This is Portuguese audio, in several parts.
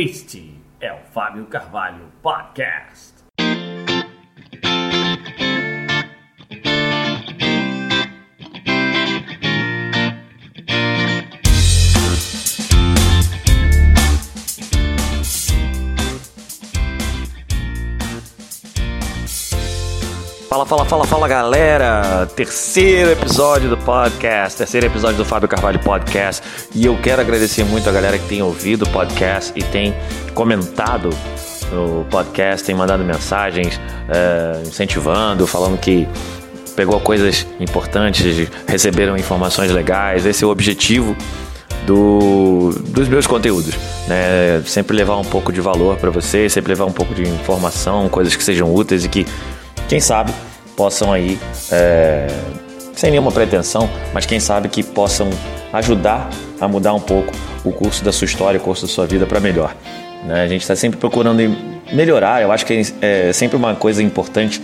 Este é o Fábio Carvalho Podcast. Fala, fala, fala, fala galera! Terceiro episódio do podcast, terceiro episódio do Fábio Carvalho Podcast. E eu quero agradecer muito a galera que tem ouvido o podcast e tem comentado no podcast, tem mandado mensagens é, incentivando, falando que pegou coisas importantes, receberam informações legais. Esse é o objetivo do, dos meus conteúdos. Né? Sempre levar um pouco de valor para você, sempre levar um pouco de informação, coisas que sejam úteis e que quem sabe possam aí, é, sem nenhuma pretensão, mas quem sabe que possam ajudar a mudar um pouco o curso da sua história, o curso da sua vida para melhor. Né? A gente está sempre procurando melhorar, eu acho que é sempre uma coisa importante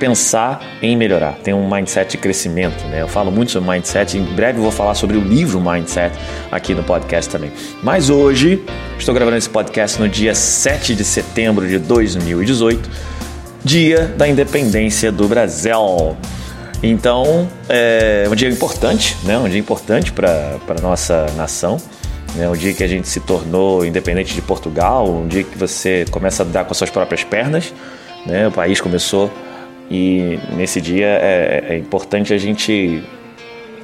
pensar em melhorar, tem um mindset de crescimento, né? Eu falo muito sobre mindset, em breve vou falar sobre o livro Mindset aqui no podcast também. Mas hoje, estou gravando esse podcast no dia 7 de setembro de 2018 Dia da Independência do Brasil. Então, é um dia importante, né? um dia importante para a nossa nação. Né? Um dia que a gente se tornou independente de Portugal, um dia que você começa a dar com as suas próprias pernas. Né? O país começou e nesse dia é, é importante a gente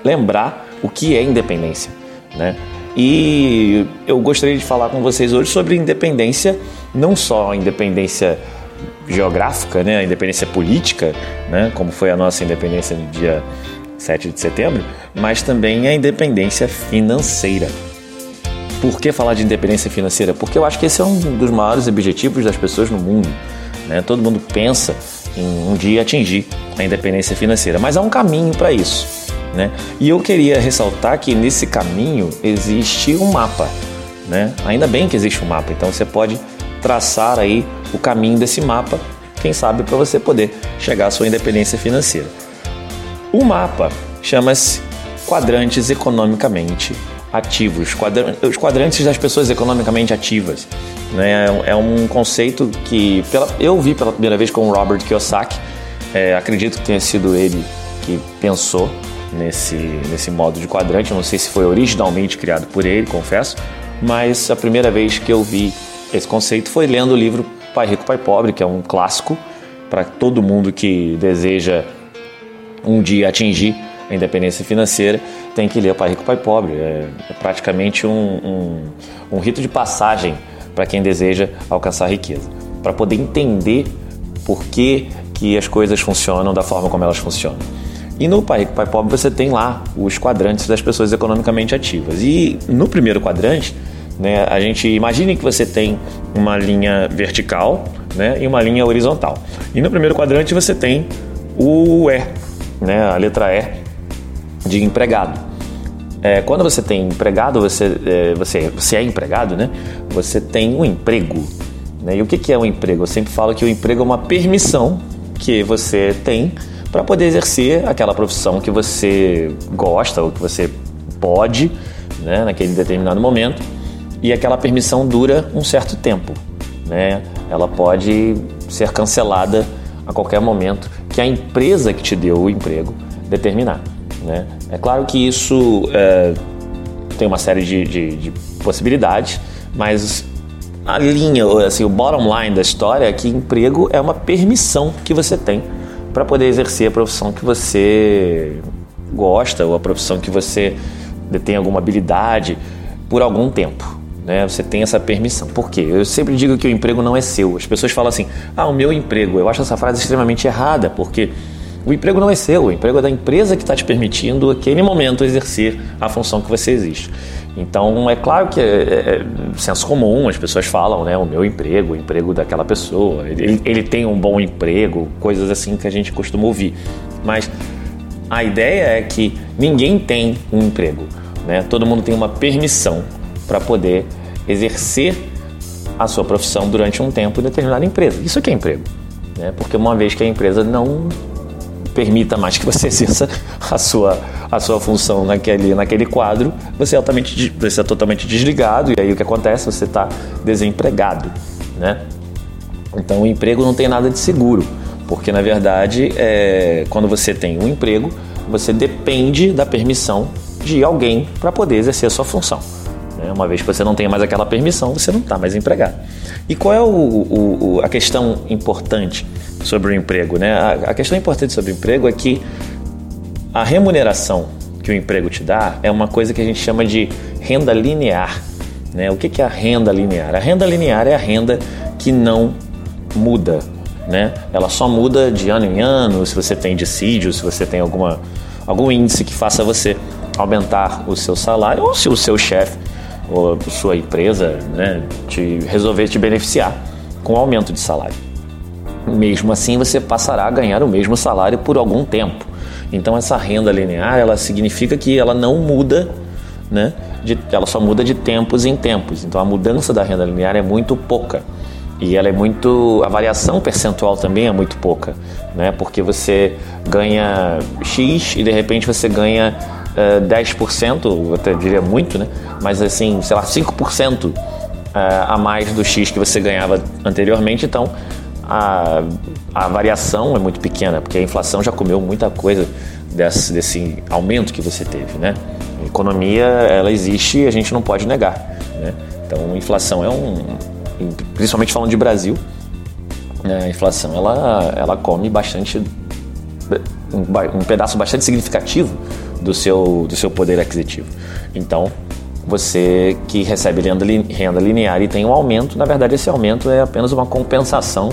lembrar o que é independência. Né? E eu gostaria de falar com vocês hoje sobre independência, não só a independência geográfica, né, a independência política, né, como foi a nossa independência no dia 7 de setembro, mas também a independência financeira. Por que falar de independência financeira? Porque eu acho que esse é um dos maiores objetivos das pessoas no mundo. Né? Todo mundo pensa em um dia atingir a independência financeira, mas há um caminho para isso. Né? E eu queria ressaltar que nesse caminho existe um mapa. Né? Ainda bem que existe um mapa, então você pode traçar aí o caminho desse mapa, quem sabe para você poder chegar à sua independência financeira. O mapa chama-se quadrantes economicamente ativos, os quadrantes das pessoas economicamente ativas. Né? É um conceito que pela, eu vi pela primeira vez com o Robert Kiyosaki, é, acredito que tenha sido ele que pensou nesse, nesse modo de quadrante, não sei se foi originalmente criado por ele, confesso, mas a primeira vez que eu vi esse conceito foi lendo o livro Pai Rico, Pai Pobre, que é um clássico para todo mundo que deseja um dia atingir a independência financeira, tem que ler Pai Rico, Pai Pobre. É, é praticamente um, um, um rito de passagem para quem deseja alcançar riqueza, para poder entender por que, que as coisas funcionam da forma como elas funcionam. E no Pai Rico, Pai Pobre você tem lá os quadrantes das pessoas economicamente ativas. E no primeiro quadrante, né, a gente imagine que você tem uma linha vertical né, e uma linha horizontal. E no primeiro quadrante você tem o E, né, a letra E de empregado. É, quando você tem empregado, você, é, você, você é empregado, né? Você tem um emprego. Né? E o que, que é um emprego? Eu sempre falo que o emprego é uma permissão que você tem para poder exercer aquela profissão que você gosta ou que você pode, né, naquele determinado momento e aquela permissão dura um certo tempo. Né? Ela pode ser cancelada a qualquer momento que a empresa que te deu o emprego determinar. Né? É claro que isso é, tem uma série de, de, de, possibilidades, mas a linha, assim, o bottom line da história é que emprego é uma permissão que você tem para poder exercer a profissão que você gosta ou a profissão que você tem alguma habilidade por algum tempo né? Você tem essa permissão. Por quê? Eu sempre digo que o emprego não é seu. As pessoas falam assim: "Ah, o meu emprego". Eu acho essa frase extremamente errada, porque o emprego não é seu, o emprego é da empresa que está te permitindo, naquele momento, exercer a função que você existe. Então, é claro que é, é, é senso comum, as pessoas falam, né? O meu emprego, o emprego daquela pessoa, ele, ele tem um bom emprego, coisas assim que a gente costuma ouvir. Mas a ideia é que ninguém tem um emprego, né? Todo mundo tem uma permissão para poder exercer a sua profissão durante um tempo em determinada empresa. Isso aqui é emprego, né? porque uma vez que a empresa não permita mais que você exerça a sua, a sua função naquele, naquele quadro, você é, altamente, você é totalmente desligado e aí o que acontece? Você está desempregado, né? Então o emprego não tem nada de seguro, porque na verdade é, quando você tem um emprego, você depende da permissão de alguém para poder exercer a sua função. Né? Uma vez que você não tem mais aquela permissão, você não está mais empregado. E qual é o, o, a questão importante sobre o emprego? Né? A, a questão importante sobre o emprego é que a remuneração que o emprego te dá é uma coisa que a gente chama de renda linear. Né? O que é a renda linear? A renda linear é a renda que não muda. Né? Ela só muda de ano em ano, se você tem dissídio, se você tem alguma, algum índice que faça você aumentar o seu salário, ou se o seu chefe ou sua empresa né, te resolver te beneficiar com aumento de salário. Mesmo assim, você passará a ganhar o mesmo salário por algum tempo. Então, essa renda linear, ela significa que ela não muda, né? De, ela só muda de tempos em tempos. Então, a mudança da renda linear é muito pouca. E ela é muito. A variação percentual também é muito pouca, né? Porque você ganha X e de repente você ganha uh, 10%, eu até diria muito, né? Mas assim, sei lá, 5% uh, eh, a mais do X que você ganhava anteriormente. Então, a, a variação é muito pequena, porque a inflação já comeu muita coisa desse, desse aumento que você teve, né? A economia, ela existe e a gente não pode negar, né? Então, inflação é um... Principalmente falando de Brasil, né? a inflação, ela, ela come bastante... Um pedaço bastante significativo do seu, do seu poder aquisitivo. Então, você que recebe renda, linear e tem um aumento, na verdade esse aumento é apenas uma compensação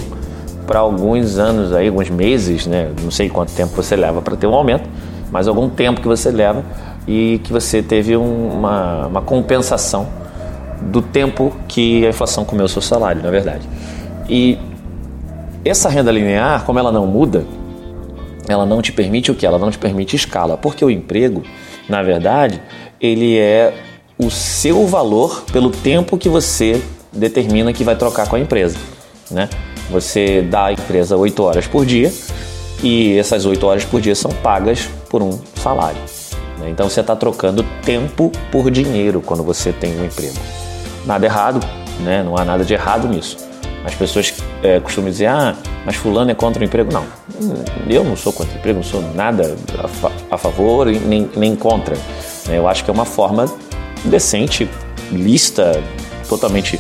para alguns anos aí, alguns meses, né? Não sei quanto tempo você leva para ter um aumento, mas algum tempo que você leva e que você teve uma, uma compensação do tempo que a inflação comeu o seu salário, na verdade. E essa renda linear, como ela não muda, ela não te permite o que? Ela não te permite escala, porque o emprego, na verdade, ele é o seu valor pelo tempo que você determina que vai trocar com a empresa, né? Você dá à empresa 8 horas por dia e essas 8 horas por dia são pagas por um salário. Né? Então você está trocando tempo por dinheiro quando você tem um emprego. Nada errado, né? não há nada de errado nisso. As pessoas é, costumam dizer, ah, mas fulano é contra o emprego. Não, eu não sou contra o emprego, não sou nada a, fa a favor nem, nem contra. Né? Eu acho que é uma forma decente, lista, totalmente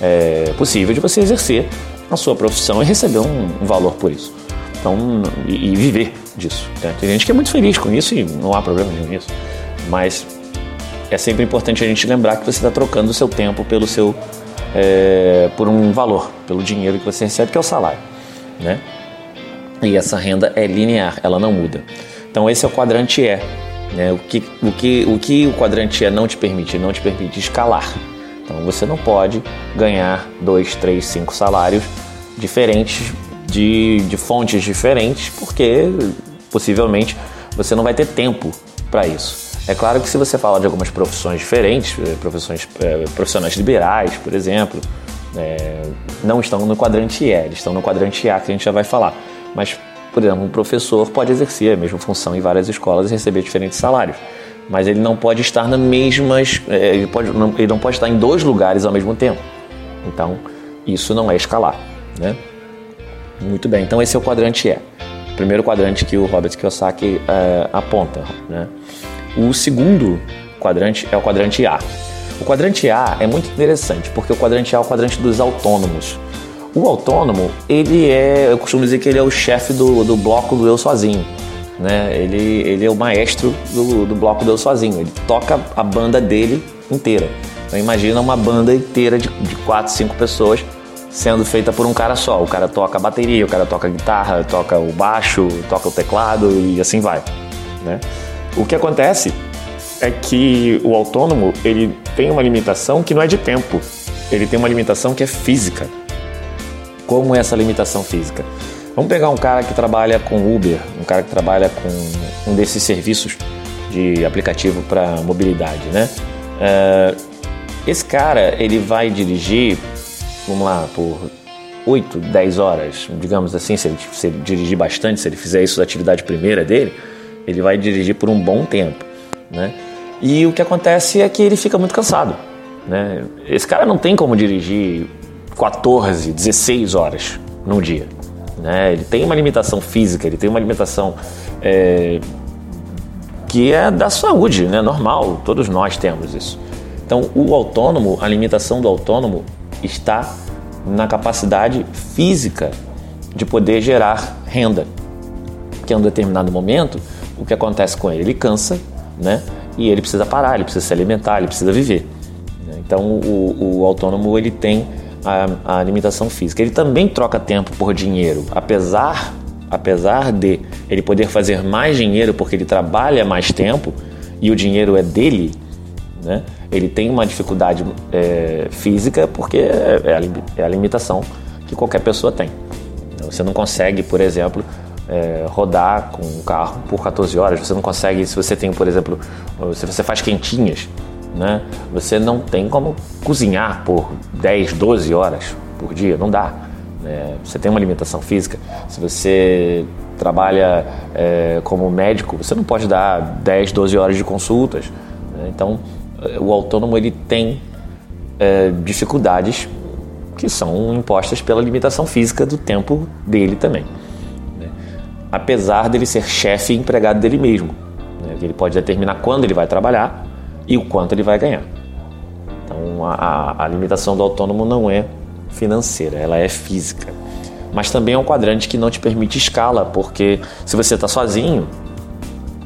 é, possível de você exercer a sua profissão e receber um, um valor por isso. Então, e, e viver disso. Né? Tem gente que é muito feliz com isso e não há problema nenhum nisso. Mas é sempre importante a gente lembrar que você está trocando o seu tempo pelo seu é, por um valor, pelo dinheiro que você recebe, que é o salário, né? E essa renda é linear, ela não muda. Então esse é o quadrante E. Né? O, que, o, que, o que o quadrante E não te permite? Não te permite escalar. Então você não pode ganhar dois, três, cinco salários diferentes de, de fontes diferentes, porque possivelmente você não vai ter tempo para isso. É claro que se você fala de algumas profissões diferentes, eh, profissões, é, profissionais liberais, por exemplo, é, não estão no quadrante E, eles estão no quadrante A, que a gente já vai falar. Mas, por exemplo, um professor pode exercer a mesma função em várias escolas e receber diferentes salários mas ele não pode estar nas mesmas, ele, pode, não, ele não pode estar em dois lugares ao mesmo tempo. Então, isso não é escalar, né? Muito bem, então esse é o quadrante E. O primeiro quadrante que o Robert Kiyosaki é, aponta, né? O segundo quadrante é o quadrante A. O quadrante A é muito interessante, porque o quadrante A é o quadrante dos autônomos. O autônomo, ele é, eu costumo dizer que ele é o chefe do, do bloco do eu sozinho né? Ele, ele é o maestro do, do bloco Deus sozinho. Ele toca a banda dele inteira. Então imagina uma banda inteira de, de quatro, cinco pessoas sendo feita por um cara só. O cara toca a bateria, o cara toca a guitarra, toca o baixo, toca o teclado e assim vai. Né? O que acontece é que o autônomo ele tem uma limitação que não é de tempo, ele tem uma limitação que é física. Como é essa limitação física? Vamos pegar um cara que trabalha com Uber, um cara que trabalha com um desses serviços de aplicativo para mobilidade, né? Uh, esse cara, ele vai dirigir, vamos lá, por 8, 10 horas, digamos assim, se ele, se ele dirigir bastante, se ele fizer isso da atividade primeira dele, ele vai dirigir por um bom tempo. né? E o que acontece é que ele fica muito cansado, né? Esse cara não tem como dirigir 14, 16 horas num dia, né? Ele tem uma limitação física, ele tem uma limitação é, que é da saúde, né? Normal, todos nós temos isso. Então, o autônomo, a limitação do autônomo está na capacidade física de poder gerar renda. Que em um determinado momento, o que acontece com ele? Ele cansa, né? E ele precisa parar, ele precisa se alimentar, ele precisa viver. Então, o, o autônomo ele tem a, a limitação física. Ele também troca tempo por dinheiro, apesar apesar de ele poder fazer mais dinheiro porque ele trabalha mais tempo e o dinheiro é dele, né? ele tem uma dificuldade é, física porque é, é a, é a, limitação que qualquer pessoa tem. Você não consegue, por exemplo, é, rodar com um carro por 14 horas. Você não consegue, se você tem, por exemplo, se você faz quentinhas, né? Você não tem como cozinhar por 10, 12 horas por dia, não dá. Né? Você tem uma limitação física. Se você trabalha é, como médico, você não pode dar 10, 12 horas de consultas. Né? Então, o autônomo ele tem é, dificuldades que são impostas pela limitação física do tempo dele também. Apesar dele ser chefe e empregado dele mesmo. Né? Ele pode determinar quando ele vai trabalhar e o quanto ele vai ganhar. Então, a, a limitação do autônomo não é financeira, ela é física. Mas também é um quadrante que não te permite escala, porque se você está sozinho,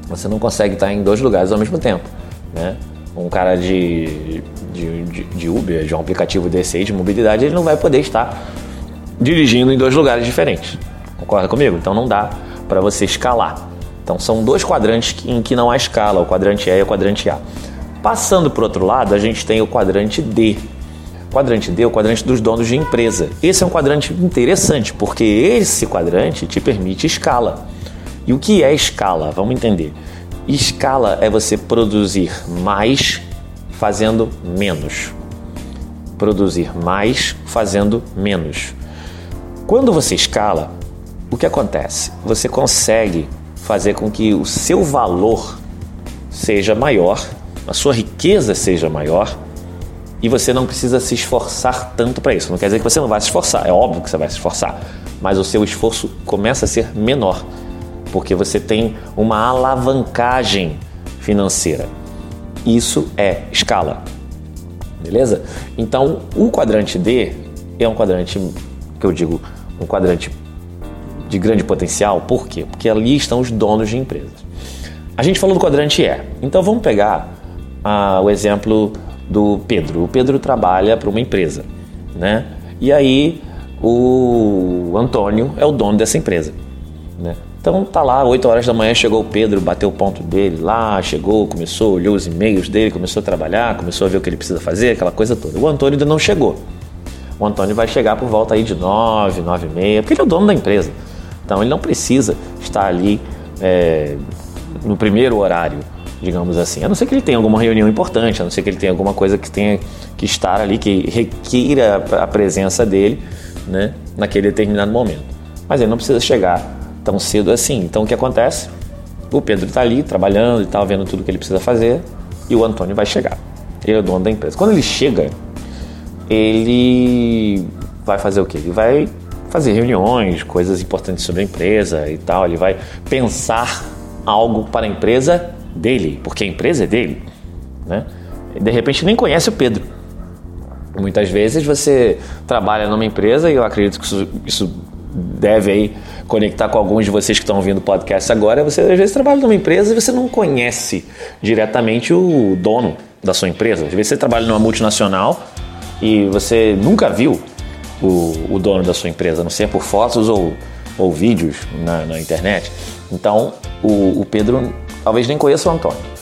você não consegue estar em dois lugares ao mesmo tempo. Né? Um cara de, de, de, de Uber, de um aplicativo desse aí de mobilidade, ele não vai poder estar dirigindo em dois lugares diferentes. Concorda comigo? Então não dá para você escalar. Então são dois quadrantes em que não há escala, o quadrante E e o quadrante A. Passando para o outro lado, a gente tem o quadrante D. O quadrante D é o quadrante dos donos de empresa. Esse é um quadrante interessante, porque esse quadrante te permite escala. E o que é escala? Vamos entender. Escala é você produzir mais fazendo menos. Produzir mais fazendo menos. Quando você escala, o que acontece? Você consegue fazer com que o seu valor seja maior a sua riqueza seja maior e você não precisa se esforçar tanto para isso. Não quer dizer que você não vai se esforçar, é óbvio que você vai se esforçar, mas o seu esforço começa a ser menor, porque você tem uma alavancagem financeira. Isso é escala. Beleza? Então, o quadrante D é um quadrante que eu digo, um quadrante de grande potencial, por quê? Porque ali estão os donos de empresas. A gente falou do quadrante E, então vamos pegar ah, o exemplo do Pedro. O Pedro trabalha para uma empresa, né? E aí o Antônio é o dono dessa empresa, né? Então tá lá, 8 horas da manhã chegou o Pedro, bateu o ponto dele lá, chegou, começou, olhou os e-mails dele, começou a trabalhar, começou a ver o que ele precisa fazer, aquela coisa toda. O Antônio ainda não chegou. O Antônio vai chegar por volta aí de 9, 9 e meia, porque ele é o dono da empresa. Então ele não precisa estar ali é, no primeiro horário digamos assim. A não ser que ele tenha alguma reunião importante, a não ser que ele tenha alguma coisa que tenha que estar ali, que requeira a presença dele né, naquele determinado momento. Mas ele não precisa chegar tão cedo assim. Então o que acontece? O Pedro está ali trabalhando e tal, vendo tudo que ele precisa fazer, e o Antônio vai chegar. Ele é o dono da empresa. Quando ele chega, ele vai fazer o quê? Ele vai fazer reuniões, coisas importantes sobre a empresa e tal. Ele vai pensar algo para a empresa dele, porque a empresa é dele, né? E de repente nem conhece o Pedro. Muitas vezes você trabalha numa empresa e eu acredito que isso, isso deve aí conectar com alguns de vocês que estão ouvindo o podcast agora. Você às vezes trabalha numa empresa e você não conhece diretamente o dono da sua empresa. Às vezes você trabalha numa multinacional e você nunca viu o, o dono da sua empresa, não ser por fotos ou, ou vídeos na, na internet. Então o, o Pedro talvez nem conheça o Antônio.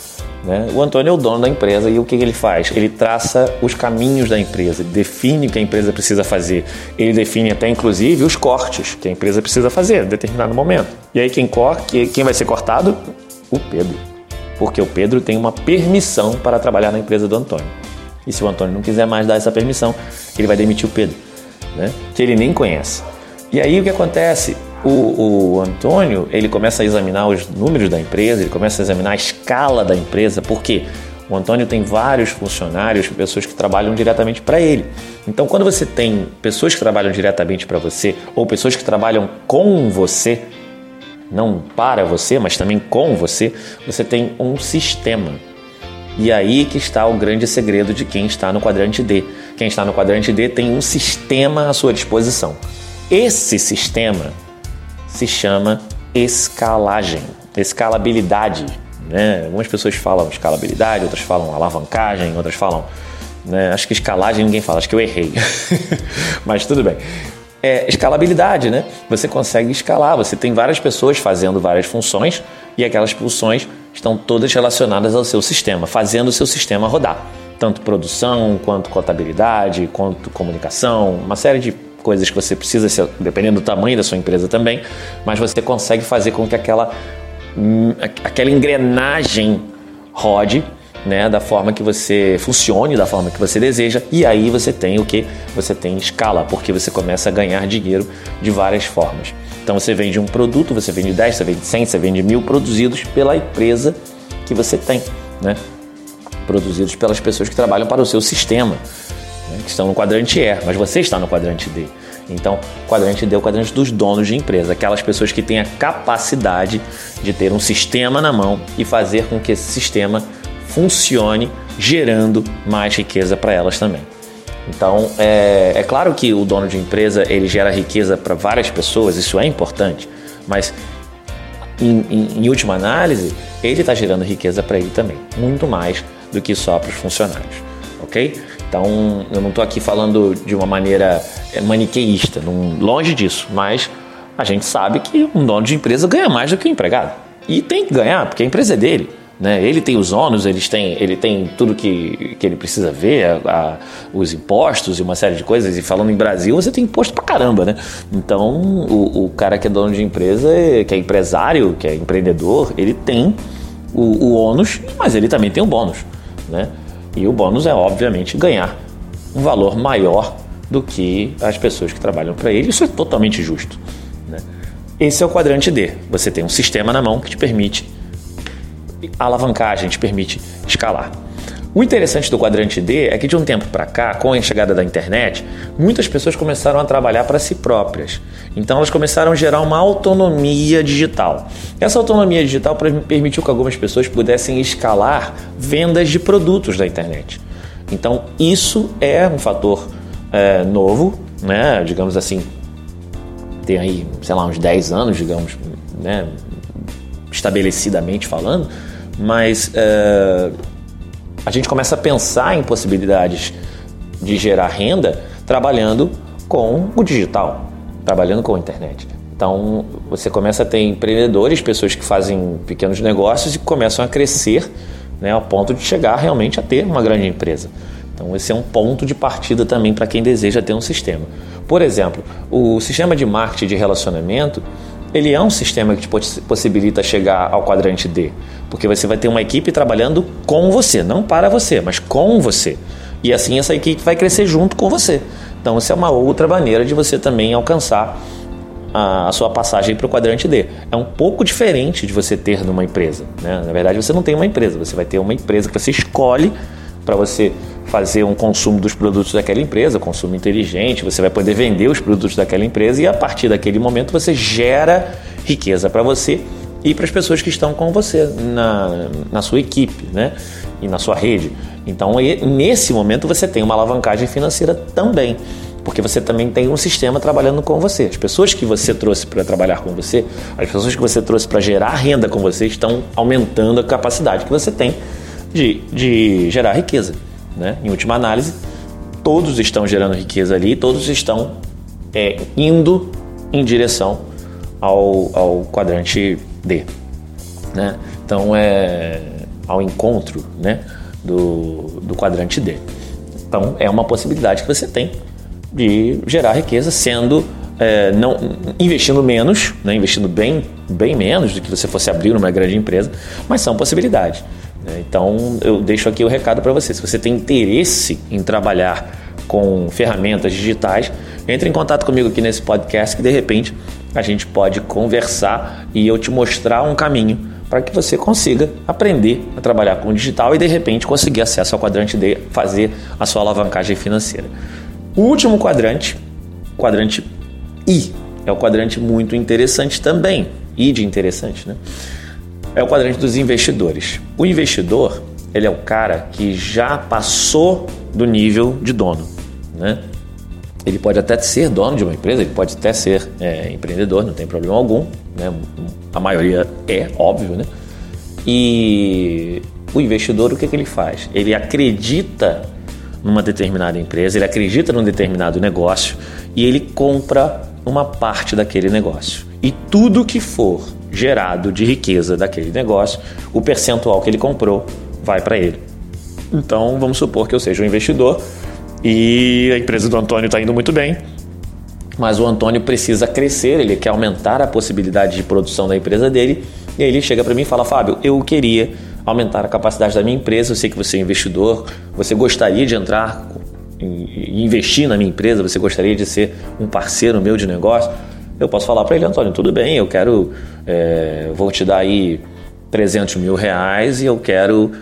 Né? O Antônio é o dono da empresa e o que, que ele faz? Ele traça os caminhos da empresa, define o que a empresa precisa fazer, ele define até inclusive os cortes que a empresa precisa fazer em determinado momento. E aí quem, corte, quem vai ser cortado? O Pedro. Porque o Pedro tem uma permissão para trabalhar na empresa do Antônio. E se o Antônio não quiser mais dar essa permissão, ele vai demitir o Pedro, né? que ele nem conhece. E aí o que acontece? o, o, Antônio ele começa a examinar os números da empresa, ele começa a examinar a escala da empresa, porque o Antônio tem vários funcionários, pessoas que trabalham diretamente para ele. Então, quando você tem pessoas que trabalham diretamente para você ou pessoas que trabalham com você, não para você, mas também com você, você tem um sistema. E aí que está o grande segredo de quem está no quadrante D. Quem está no quadrante D tem um sistema à sua disposição. Esse sistema se chama escalagem, escalabilidade. Né? Algumas pessoas falam escalabilidade, outras falam alavancagem, outras falam. Né? Acho que escalagem ninguém fala, acho que eu errei. Mas tudo bem. É, escalabilidade, né? Você consegue escalar, você tem várias pessoas fazendo várias funções e aquelas funções estão todas relacionadas ao seu sistema, fazendo o seu sistema rodar. Tanto produção, quanto contabilidade, quanto comunicação, uma série de coisas que você precisa, dependendo do tamanho da sua empresa também, mas você consegue fazer com que aquela, hum, aquela engrenagem rode né, da forma que você funcione, da forma que você deseja, e aí você tem o que? Você tem escala, porque você começa a ganhar dinheiro de várias formas. Então você vende um produto, você vende 10, você vende 100, você vende mil produzidos pela empresa que você tem, né? Produzidos pelas pessoas que trabalham para o seu sistema né, que estão no quadrante E, mas você está no quadrante D. Então, quadrante D é o quadrante dos donos de empresa, aquelas pessoas que têm a capacidade de ter um sistema na mão e fazer com que esse sistema funcione, gerando mais riqueza para elas também. Então, é, é, claro que o dono de empresa ele gera riqueza para várias pessoas, isso é importante, mas em, em, em última análise, ele está gerando riqueza para ele também, muito mais do que só para os funcionários, ok? Então, eu não estou aqui falando de uma maneira é, maniqueísta, longe disso, mas a gente sabe que um dono de empresa ganha mais do que o um empregado. E tem que ganhar, porque a empresa é dele. Né? Ele tem os ônus, ele tem, ele tem tudo que, que ele precisa ver, a, a, os impostos e uma série de coisas. E falando em Brasil, você tem imposto pra caramba, né? Então, o, o cara que é dono de empresa, que é empresário, que é empreendedor, ele tem o, o ônus, mas ele também tem o bônus, né? E o bônus é, obviamente, ganhar um valor maior do que as pessoas que trabalham para ele. Isso é totalmente justo. Né? Esse é o quadrante D. Você tem um sistema na mão que te permite alavancagem, te permite escalar. O interessante do quadrante D é que de um tempo para cá, com a chegada da internet, muitas pessoas começaram a trabalhar para si próprias. Então elas começaram a gerar uma autonomia digital. Essa autonomia digital permitiu que algumas pessoas pudessem escalar vendas de produtos da internet. Então isso é um fator é, novo, né? digamos assim, tem aí, sei lá, uns 10 anos, digamos, né? estabelecidamente falando, mas é, a gente começa a pensar em possibilidades de gerar renda trabalhando com o digital, trabalhando com a internet. Então você começa a ter empreendedores, pessoas que fazem pequenos negócios e começam a crescer né, ao ponto de chegar realmente a ter uma grande empresa. Então esse é um ponto de partida também para quem deseja ter um sistema. Por exemplo, o sistema de marketing de relacionamento ele é um sistema que te possibilita chegar ao quadrante D, porque você vai ter uma equipe trabalhando com você, não para você, mas com você. E assim essa equipe vai crescer junto com você. Então, isso é uma outra maneira de você também alcançar a, sua passagem para o quadrante D. É um pouco diferente de você ter numa empresa. Né? Na verdade, você não tem uma empresa, você vai ter uma empresa que você escolhe para você fazer um consumo dos produtos daquela empresa, consumo inteligente, você vai poder vender os produtos daquela empresa e a partir daquele momento você gera riqueza para você e para as pessoas que estão com você na, na sua equipe né? e na sua rede. Então, nesse momento, você tem uma alavancagem financeira também, porque você também tem um sistema trabalhando com você. As pessoas que você trouxe para trabalhar com você, as pessoas que você trouxe para gerar renda com você, estão aumentando a capacidade que você tem de, de gerar riqueza. Né? Em última análise, todos estão gerando riqueza ali, todos estão é, indo em direção ao, ao quadrante D. Né? Então, é ao encontro né, do, do quadrante D. Então, é uma possibilidade que você tem de gerar riqueza sendo é, não investindo menos, né, investindo bem, bem menos do que você fosse abrir uma grande empresa, mas são possibilidades. Né? Então eu deixo aqui o recado para você. Se você tem interesse em trabalhar com ferramentas digitais, entre em contato comigo aqui nesse podcast que de repente a gente pode conversar e eu te mostrar um caminho para que você consiga aprender a trabalhar com o digital e de repente conseguir acesso ao quadrante D, fazer a sua alavancagem financeira. O último quadrante, quadrante I, é o quadrante muito interessante também, I de interessante, né? É o quadrante dos investidores. O investidor, ele é o cara que já passou do nível de dono, né? Ele pode até ser dono de uma empresa, ele pode até ser é, empreendedor, não tem problema algum, né? A maioria é, óbvio, né? E o investidor, o que, que ele faz? Ele acredita numa determinada empresa, ele acredita num determinado negócio e ele compra uma parte daquele negócio. E tudo que for gerado de riqueza daquele negócio, o percentual que ele comprou vai para ele. Então, vamos supor que eu seja um investidor e a empresa do Antônio está indo muito bem, mas o Antônio precisa crescer, ele quer aumentar a possibilidade de produção da empresa dele. E aí ele chega para mim e fala: Fábio, eu queria aumentar a capacidade da minha empresa. Eu sei que você é investidor, você gostaria de entrar e investir na minha empresa, você gostaria de ser um parceiro meu de negócio. Eu posso falar para ele, Antônio, tudo bem, eu quero, é, vou te dar aí 300 mil reais e eu quero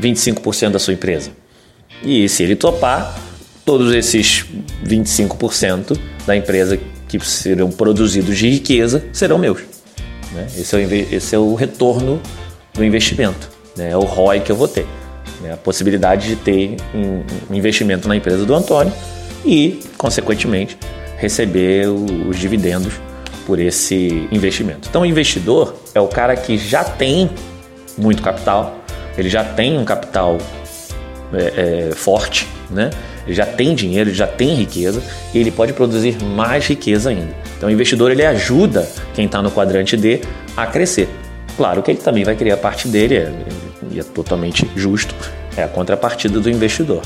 25% da sua empresa. E se ele topar, todos esses 25% da empresa que serão produzidos de riqueza serão meus. Né? Esse, é o, esse é o retorno do investimento, né? é o ROI que eu vou ter. Né? A possibilidade de ter um investimento na empresa do Antônio e, consequentemente, receber os dividendos por esse investimento. Então, o investidor é o cara que já tem muito capital, ele já tem um capital é, é, forte, né? ele já tem dinheiro, ele já tem riqueza e ele pode produzir mais riqueza ainda. Então o investidor ele ajuda quem está no quadrante D a crescer. Claro que ele também vai criar parte dele, é, e é totalmente justo, é a contrapartida do investidor.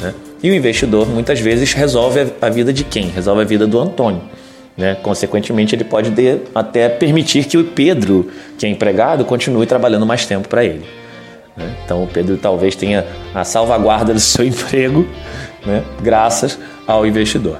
Né? E o investidor muitas vezes resolve a vida de quem? Resolve a vida do Antônio. Né? Consequentemente, ele pode até permitir que o Pedro, que é empregado, continue trabalhando mais tempo para ele. Né? Então, o Pedro talvez tenha a salvaguarda do seu emprego né? graças ao investidor.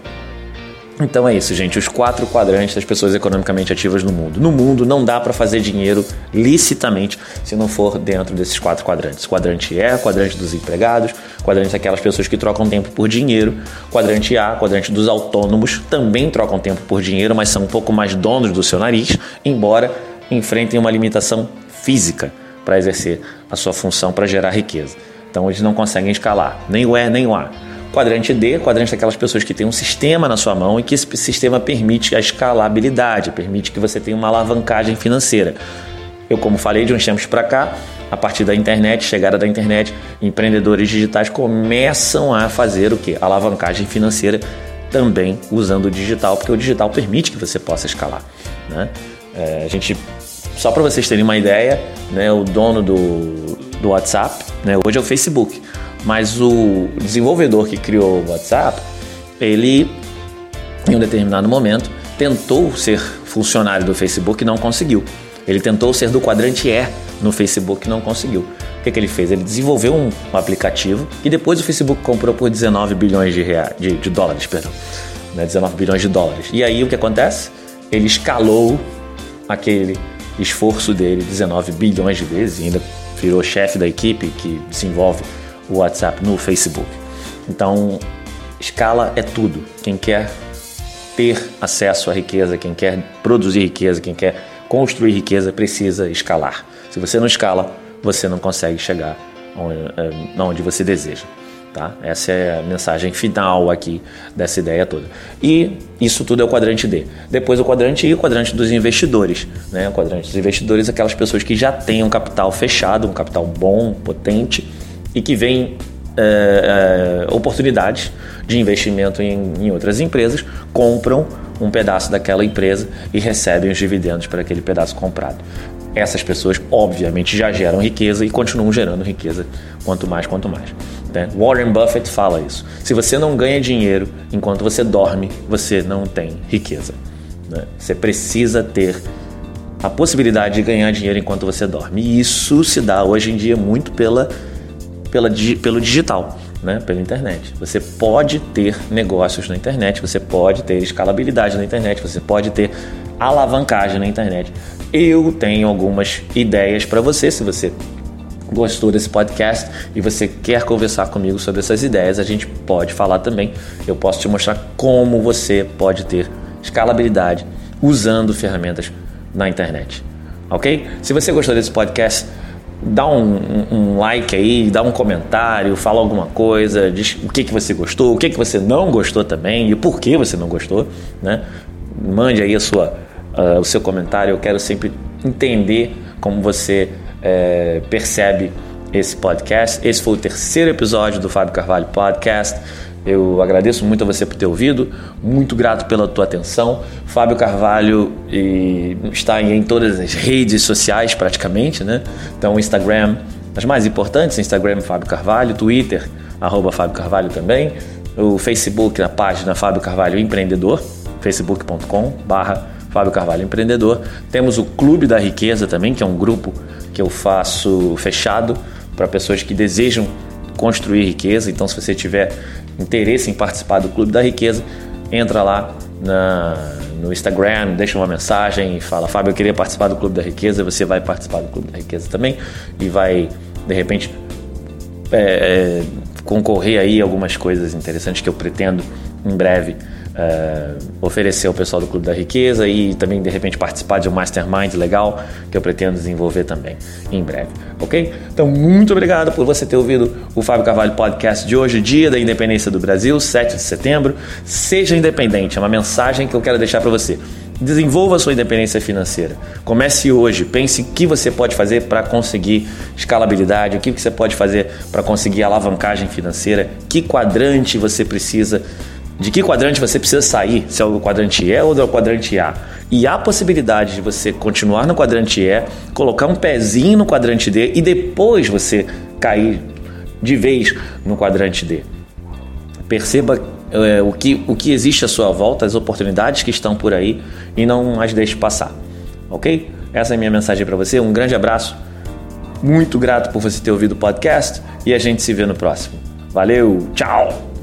Então é isso, gente. Os quatro quadrantes das pessoas economicamente ativas no mundo. No mundo não dá para fazer dinheiro licitamente se não for dentro desses quatro quadrantes. Quadrante E, quadrante dos empregados, quadrante daquelas pessoas que trocam tempo por dinheiro, quadrante A, quadrante dos autônomos, também trocam tempo por dinheiro, mas são um pouco mais donos do seu nariz, embora enfrentem uma limitação física para exercer a sua função para gerar riqueza. Então eles não conseguem escalar, nem o E nem o A. Quadrante D, quadrante daquelas pessoas que têm um sistema na sua mão e que esse sistema permite a escalabilidade, permite que você tenha uma alavancagem financeira. Eu, como falei, de uns tempos para cá, a partir da internet, chegada da internet, empreendedores digitais começam a fazer o que? Alavancagem financeira também usando o digital, porque o digital permite que você possa escalar. Né? É, a gente, só para vocês terem uma ideia, né, o dono do, do WhatsApp, né, hoje é o Facebook. Mas o desenvolvedor que criou o WhatsApp, ele, em um determinado momento, tentou ser funcionário do Facebook e não conseguiu. Ele tentou ser do quadrante E no Facebook e não conseguiu. O que, que ele fez? Ele desenvolveu um, um, aplicativo e depois o Facebook comprou por 19 bilhões de, reais, de, de dólares, perdão. Né, 19 bilhões de dólares. E aí o que acontece? Ele escalou aquele esforço dele 19 bilhões de vezes e ainda virou chefe da equipe que desenvolve o WhatsApp no Facebook. Então, escala é tudo. Quem quer ter acesso à riqueza, quem quer produzir riqueza, quem quer construir riqueza, precisa escalar. Se você não escala, você não consegue chegar onde, onde você deseja. Tá? Essa é a mensagem final aqui dessa ideia toda. E isso tudo é o quadrante D. Depois o quadrante I, o quadrante dos investidores. Né? O quadrante dos investidores, aquelas pessoas que já têm um capital fechado, um capital bom, potente, e que vem é, é, oportunidades de investimento em, em outras empresas, compram um pedaço daquela empresa e recebem os dividendos para aquele pedaço comprado. Essas pessoas, obviamente, já geram riqueza e continuam gerando riqueza quanto mais, quanto mais. Né? Warren Buffett fala isso. Se você não ganha dinheiro enquanto você dorme, você não tem riqueza. Né? Você precisa ter a possibilidade de ganhar dinheiro enquanto você dorme. E isso se dá hoje em dia muito pela pela, pelo digital. né, pela internet. Você pode ter negócios na internet, você pode ter escalabilidade na internet, você pode ter alavancagem na internet. Eu tenho algumas ideias para você, se você gostou desse podcast e você quer conversar comigo sobre essas ideias, a gente pode falar também. Eu posso te mostrar como você pode ter escalabilidade usando ferramentas na internet. Ok? Se você gostou desse podcast, dá um, um, like aí, dá um comentário, fala alguma coisa, diz o que, que você gostou, o que, que você não gostou também e por que você não gostou, né? Mande aí a sua, uh, o seu comentário, eu quero sempre entender como você é, percebe esse podcast. Esse foi o terceiro episódio do Fábio Carvalho Podcast. Eu agradeço muito a você por ter ouvido, muito grato pela tua atenção. Fábio Carvalho está em todas as redes sociais praticamente, né? Então, Instagram, as mais importantes, Instagram Fábio Carvalho, Twitter, arroba Fábio Carvalho também, o Facebook na página Fábio Carvalho Empreendedor, facebook.com barra Fábio Carvalho Empreendedor. Temos o Clube da Riqueza também, que é um grupo que eu faço fechado para pessoas que desejam construir riqueza. Então, se você tiver interesse em participar do Clube da Riqueza, entra lá na, no Instagram, deixa uma mensagem e fala: Fábio, eu queria participar do Clube da Riqueza. Você vai participar do Clube da Riqueza também e vai, de repente, é, é concorrer aí algumas coisas interessantes que eu pretendo em breve uh, oferecer ao pessoal do Clube da Riqueza e também de repente participar de um mastermind legal que eu pretendo desenvolver também em breve, ok? Então, muito obrigado por você ter ouvido o Fábio Carvalho Podcast de hoje, dia da independência do Brasil, 7 de setembro. Seja independente, é uma mensagem que eu quero deixar para você. Desenvolva sua independência financeira. Comece hoje. Pense o que você pode fazer para conseguir escalabilidade, o que você pode fazer para conseguir alavancagem financeira, que quadrante você precisa de que quadrante você precisa sair, se é o quadrante E ou é o quadrante A. E há possibilidade de você continuar no quadrante E, colocar um pezinho no quadrante D e depois você cair de vez no quadrante D. Perceba é, o, que, o que existe à sua volta, as oportunidades que estão por aí e não as deixe passar. Ok? Essa é a minha mensagem para você. Um grande abraço. Muito grato por você ter ouvido o podcast e a gente se vê no próximo. Valeu, tchau!